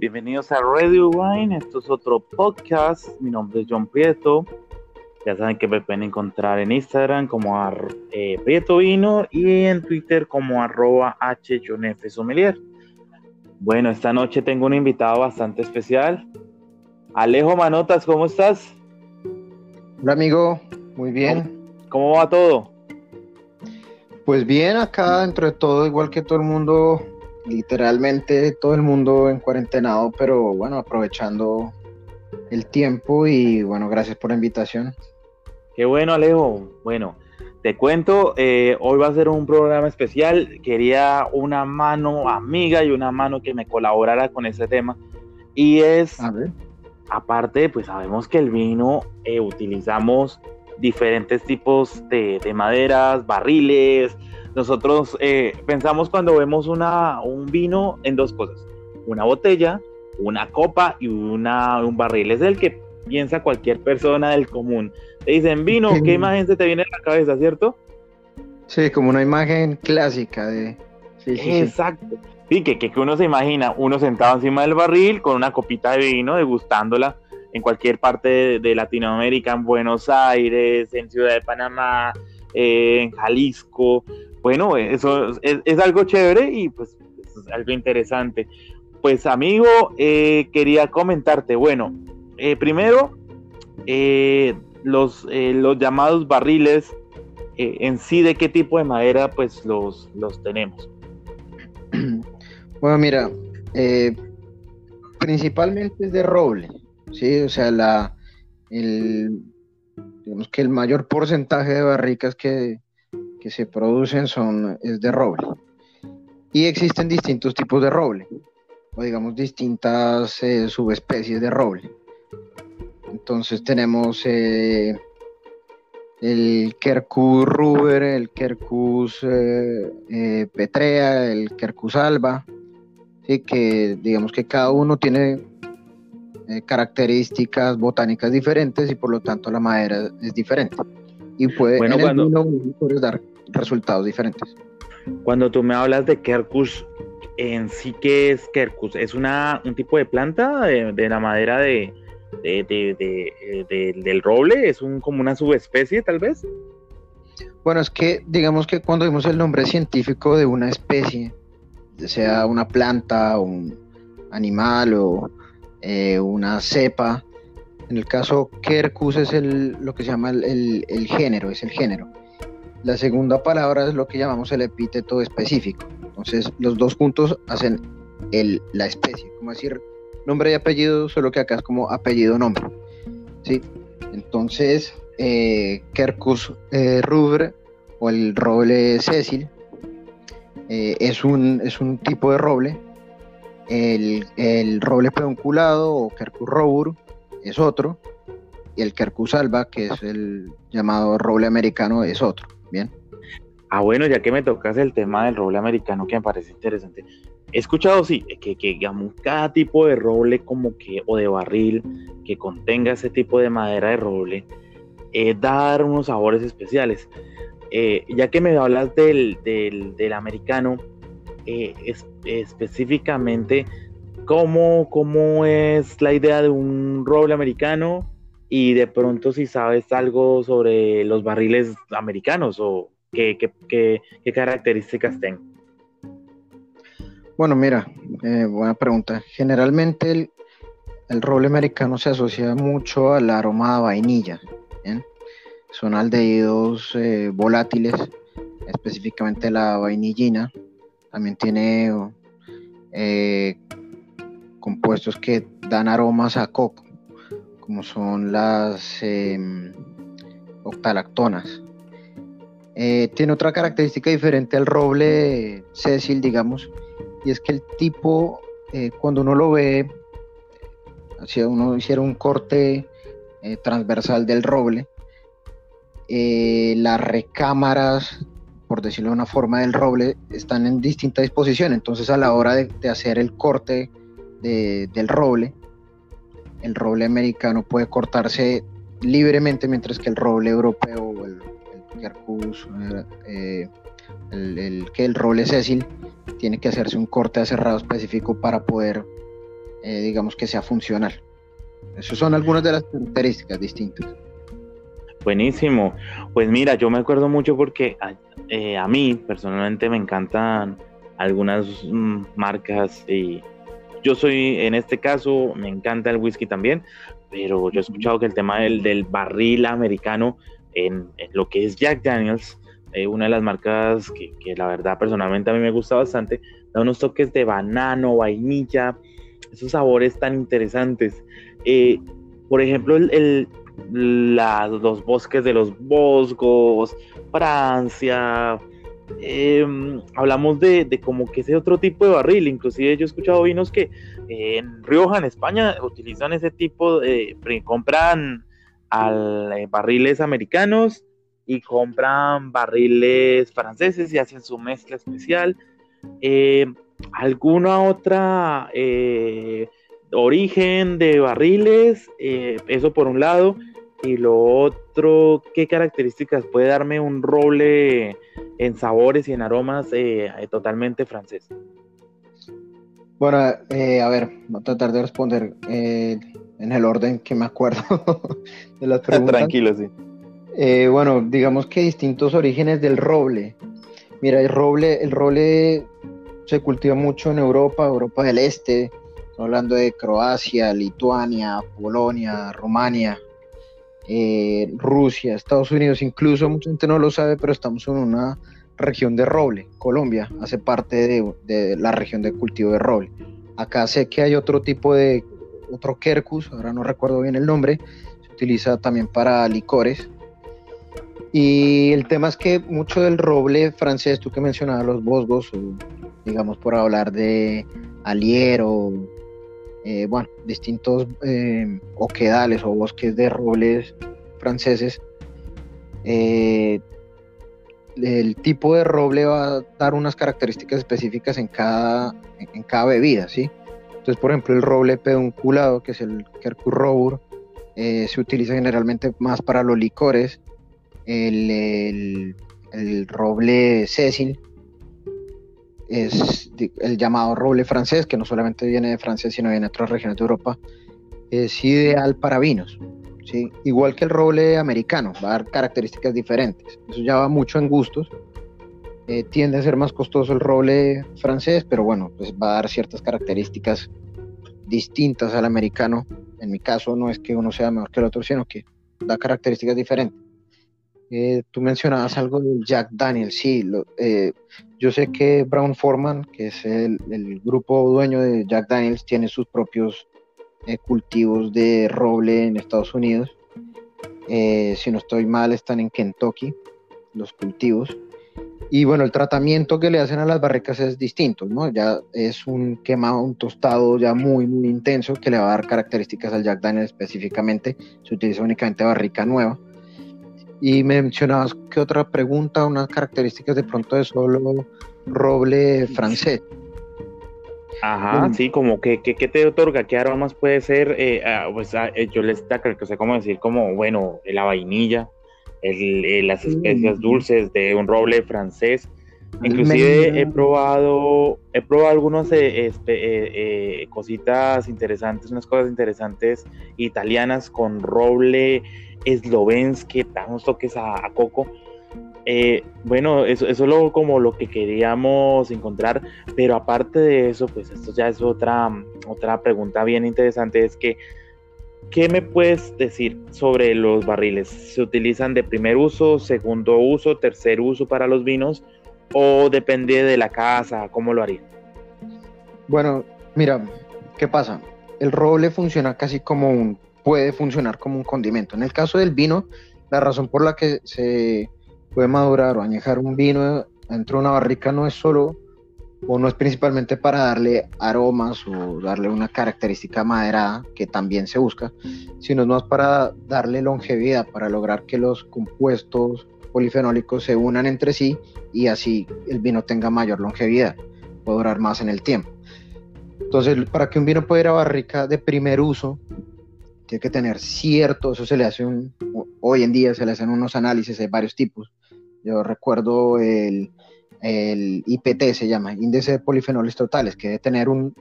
Bienvenidos a Radio Wine, esto es otro podcast. Mi nombre es John Prieto. Ya saben que me pueden encontrar en Instagram como eh, Prieto Vino y en Twitter como arroba H Bueno, esta noche tengo un invitado bastante especial. Alejo Manotas, ¿cómo estás? Hola amigo, muy bien. ¿Cómo va todo? Pues bien, acá dentro de todo, igual que todo el mundo, literalmente todo el mundo en cuarentenado, pero bueno, aprovechando el tiempo y bueno, gracias por la invitación. Qué bueno, Alejo. Bueno, te cuento, eh, hoy va a ser un programa especial. Quería una mano amiga y una mano que me colaborara con ese tema. Y es, aparte, pues sabemos que el vino eh, utilizamos diferentes tipos de, de maderas, barriles, nosotros eh, pensamos cuando vemos una, un vino en dos cosas, una botella, una copa y una, un barril. Es el que piensa cualquier persona del común. Te dicen vino, ¿qué imagen se te viene a la cabeza, cierto? Sí, como una imagen clásica de... Exacto. Sí, que, que, uno se imagina, uno sentado encima del barril con una copita de vino, degustándola en cualquier parte de, Latinoamérica, en Buenos Aires, en Ciudad de Panamá, eh, en Jalisco, bueno, eso es, algo chévere y pues es algo interesante. Pues amigo, eh, quería comentarte, bueno, eh, primero, los, los llamados barriles en sí, ¿de qué tipo de madera pues los, los tenemos? Bueno, mira, principalmente es de roble, ¿sí? O sea, la, el, digamos que el mayor porcentaje de barricas que, que se producen son, es de roble. Y existen distintos tipos de roble, o digamos distintas eh, subespecies de roble. Entonces tenemos eh, el Quercus ruber, el Quercus eh, petrea, el Quercus alba, que digamos que cada uno tiene características botánicas diferentes y por lo tanto la madera es diferente y puede bueno, cuando, dar resultados diferentes. Cuando tú me hablas de Quercus, en sí, ¿qué es Quercus? ¿Es una, un tipo de planta de, la madera de, del roble? ¿Es un, como una subespecie tal vez? Bueno, es que digamos que cuando vimos el nombre científico de una especie, sea una planta, un animal o eh, una cepa, en el caso Quercus es el, lo que se llama el, género, es el género. La segunda palabra es lo que llamamos el epíteto específico. Entonces, los dos juntos hacen el, la especie, como decir nombre y apellido, solo que acá es como apellido-nombre. ¿sí? Entonces, eh, eh, rubre o el roble Cecil eh, es, un, es un tipo de roble. El, el roble pedunculado o Quercus robur es otro, y el Quercus alba, que es el llamado roble americano, es otro. Bien. Ah, bueno, ya que me tocas el tema del roble americano, que me parece interesante. He escuchado, sí, que, que digamos, cada tipo de roble como que, o de barril que contenga ese tipo de madera de roble, eh, dar unos sabores especiales. Eh, ya que me hablas del, del, americano, eh, es, específicamente, ¿Cómo, ¿Cómo es la idea de un roble americano? Y de pronto si sabes algo sobre los barriles americanos o qué, características tienen. Bueno, mira, eh, buena pregunta. Generalmente el, roble americano se asocia mucho al aroma de vainilla. Son aldehídos eh, volátiles, específicamente la vainillina. También tiene eh, compuestos que dan aromas a coco, como son las em, octalactonas. Eh, tiene otra característica diferente al roble Cecil, digamos, y es que el tipo, eh, cuando uno lo ve, si uno hiciera un corte transversal del roble, las recámaras, por decirlo de una forma, del roble están en distinta disposición. Entonces, a la hora de hacer el corte del roble. El roble americano puede cortarse libremente, mientras que el roble europeo el, el eh, el, que el roble Cecil tiene que hacerse un corte aserrado específico para poder eh, digamos que sea funcional. Esas son algunas de las características distintas. Buenísimo. Pues mira, yo me acuerdo mucho porque a, eh, mí personalmente me encantan algunas mm, marcas y yo soy, en este caso, me encanta el whisky también, pero yo he escuchado que el tema del, del barril americano en, lo que es Jack Daniels, eh, una de las marcas que, que, la verdad personalmente a mí me gusta bastante, da unos toques de banano, vainilla, esos sabores tan interesantes. Eh, por ejemplo, el, los bosques de los Bosgos, Francia, em, hablamos de, como que ese otro tipo de barril, inclusive yo he escuchado vinos que eh, en Rioja, en España, utilizan ese tipo de, compran al, eh, barriles americanos y compran barriles franceses y hacen su mezcla especial. ¿Alguna otra origen de barriles, eh, eso por un lado, y lo otro, ¿qué características puede darme un roble en sabores y en aromas eh, totalmente francés? Bueno, eh, a ver, voy a tratar de responder en el orden que me acuerdo de las preguntas. Tranquilo, sí. bueno, digamos que distintos orígenes del roble. Mira, el roble, el roble se cultiva mucho en Europa, Europa del Este, hablando de Croacia, Lituania, Polonia, Rumania, eh, Rusia, Estados Unidos, incluso mucha gente no lo sabe, pero estamos en una región de roble. Colombia hace parte de, la región de cultivo de roble. Acá sé que hay otro tipo de, otro quercus, ahora no recuerdo bien el nombre, se utiliza también para licores. Y el tema es que mucho del roble francés, tú que mencionabas los bosgos, digamos por hablar de aliero, eh, bueno, distintos eh, oquedales o bosques de robles franceses, eh, el tipo de roble va a dar unas características específicas en cada, en cada bebida, ¿sí? Entonces, por ejemplo, el roble pedunculado, que es el Quercus robur, se utiliza generalmente más para los licores. El, el, roble césil es el llamado roble francés, que no solamente viene de Francia, sino viene de otras regiones de Europa, es ideal para vinos. ¿sí? Igual que el roble americano, va a dar características diferentes. Eso ya va mucho en gustos. Eh, tiende a ser más costoso el roble francés, pero bueno, pues va a dar ciertas características distintas al americano. En mi caso no es que uno sea mejor que el otro, sino que da características diferentes. Eh, tú mencionabas algo del Jack Daniel, sí, eh, yo sé que Brown Forman, que es el, grupo dueño de Jack Daniels, tiene sus propios eh, cultivos de roble en Estados Unidos. si no estoy mal, están en Kentucky, los cultivos. Y bueno, el tratamiento que le hacen a las barricas es distinto, ¿no? Ya es un quemado, un tostado ya muy, muy intenso que le va a dar características al Jack Daniel específicamente. Se utiliza únicamente barrica nueva y mencionabas que otra pregunta, unas características de pronto de solo roble francés. Ajá, sí, como que, que, te otorga, qué aromas puede ser, eh, ah, pues ah, eh, yo les creo que sé cómo decir, como, bueno, la vainilla, el, las especias dulces de un roble francés. Inclusive he probado, he probado algunos eh, este, cositas interesantes, unas cosas interesantes italianas con roble eslovensky, damos toques a, Coco. Eh, bueno, eso, eso es lo, como lo que queríamos encontrar, pero aparte de eso, pues esto ya es otra, otra pregunta bien interesante, es que, ¿qué me puedes decir sobre los barriles? ¿Se utilizan de primer uso, segundo uso, tercer uso para los vinos o depende de la casa? ¿Cómo lo harían? Bueno, mira, ¿qué pasa? El roble funciona casi como un puede funcionar como un condimento. En el caso del vino, la razón por la que se puede madurar o añejar un vino dentro de una barrica no es solo o no es principalmente para darle aromas o darle una característica maderada que también se busca, sino más para darle longevidad, para lograr que los compuestos polifenólicos se unan entre sí y así el vino tenga mayor longevidad, puede durar más en el tiempo. Entonces, para que un vino pueda ir a barrica de primer uso, tiene que tener cierto, eso se le hace hoy en día se le hacen unos análisis, de varios tipos. Yo recuerdo el, el IPT, se llama, índice de polifenoles totales, que debe tener un,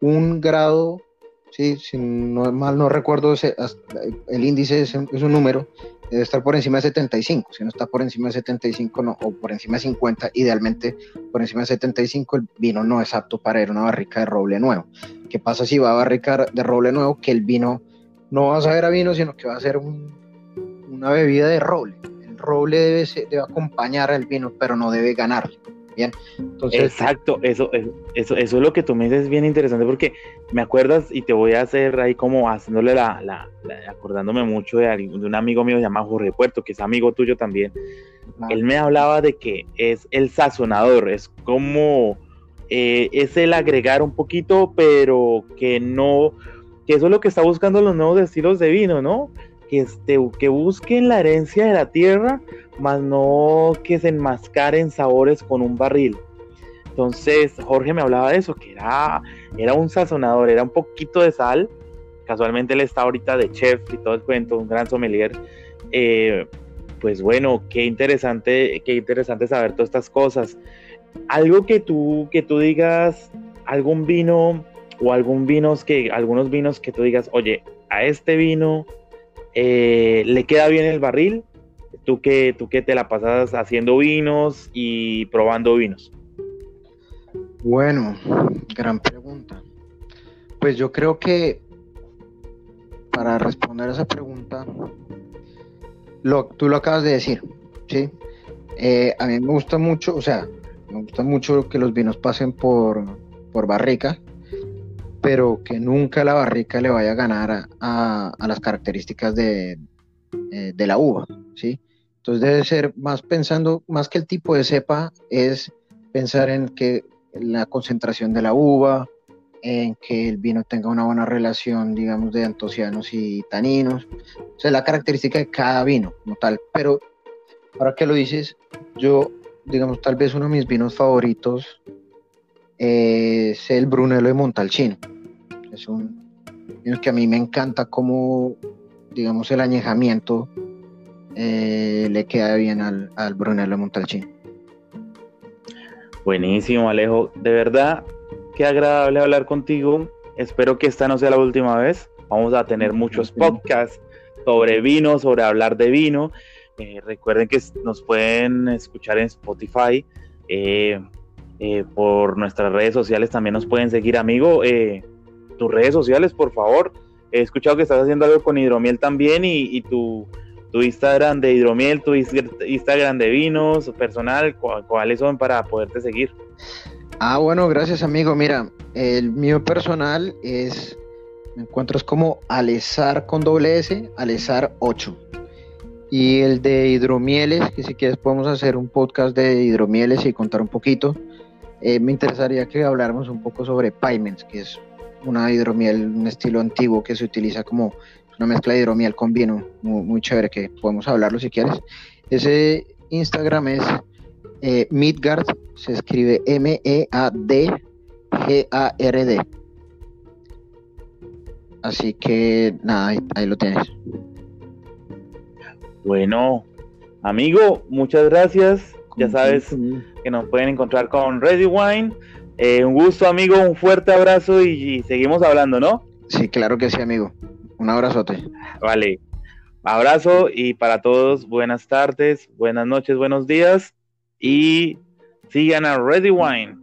un grado ¿sí? si no mal no recuerdo, el índice es, un número, debe estar por encima de 75, si no está por encima de 75 no, o por encima de 50, idealmente por encima de 75 el vino no es apto para ir a una barrica de roble nuevo. ¿Qué pasa si va a barrica de roble nuevo? Que el vino no va a saber a vino, sino que va a ser una bebida de roble. Roble debe, debe acompañar al vino, pero no debe ganarle. Bien, entonces. Exacto, eso, eso, eso, es lo que tú me dices bien interesante porque me acuerdas y te voy a hacer ahí como haciéndole la, la, acordándome mucho de, de, un amigo mío llamado Jorge Puerto, que es amigo tuyo también. Él me hablaba de que es el sazonador, es como eh, es el agregar un poquito, pero que no, que eso es lo que está buscando los nuevos estilos de vino, ¿no? Que, este, que busquen la herencia de la tierra, más no que se enmascaren sabores con un barril. Entonces, Jorge me hablaba de eso, que era, era un sazonador, era un poquito de sal. Casualmente él está ahorita de chef y todo el cuento, un gran sommelier. Eh, pues bueno, qué interesante, qué interesante saber todas estas cosas. Algo que tú, que tú digas, algún vino o algún vinos que, algunos vinos que tú digas, oye, a este vino eh, le queda bien el barril, tú que, tú que te la pasas haciendo vinos y probando vinos. Bueno, gran pregunta. Pues yo creo que para responder a esa pregunta, tú lo acabas de decir, ¿sí? Eh, a mí me gusta mucho, o sea, me gusta mucho que los vinos pasen por, por barrica, pero que nunca la barrica le vaya a ganar a, las características de, eh, de, la uva, ¿sí? Entonces debe ser más pensando, más que el tipo de cepa, es pensar en que la concentración de la uva, en que el vino tenga una buena relación, digamos, de antocianos y taninos. O sea, la característica de cada vino como tal. Pero ahora que lo dices, yo, digamos, tal vez uno de mis vinos favoritos es el Brunello de Montalcino. Es un vino que a mí me encanta como, digamos, el añejamiento eh, le queda bien al, al Brunello de Montalcino. Buenísimo, Alejo. De verdad, qué agradable hablar contigo. Espero que esta no sea la última vez. Vamos a tener muchos podcasts sobre vino, sobre hablar de vino. Eh, recuerden que nos pueden escuchar en Spotify. Eh, eh, por nuestras redes sociales también nos pueden seguir, amigo. tus redes sociales, por favor. He escuchado que estás haciendo algo con hidromiel también y, tu, tu, Instagram de hidromiel, tu Instagram de vinos personal, ¿cuáles son para poderte seguir? Ah, bueno, gracias amigo. Mira, el mío personal es, me encuentras como Alezar con doble S, Alezar 8. Y el de hidromieles, que si quieres podemos hacer un podcast de hidromieles y contar un poquito. Eh, me interesaría que habláramos un poco sobre Paiments, que es una hidromiel, un estilo antiguo que se utiliza como una mezcla de hidromiel con vino, muy, muy chévere, que podemos hablarlo si quieres. Ese Instagram es eh, Midgard se escribe M-E-A-D-G-A-R-D. Así que nada, ahí, lo tienes. Bueno, amigo, muchas gracias. Ya sabes que nos pueden encontrar con Ready Wine. Eh, un gusto, amigo, un fuerte abrazo y, y, seguimos hablando, ¿no? Sí, claro que sí, amigo. Un abrazote. Vale. Abrazo y para todos, buenas tardes, buenas noches, buenos días y sigan a Ready Wine.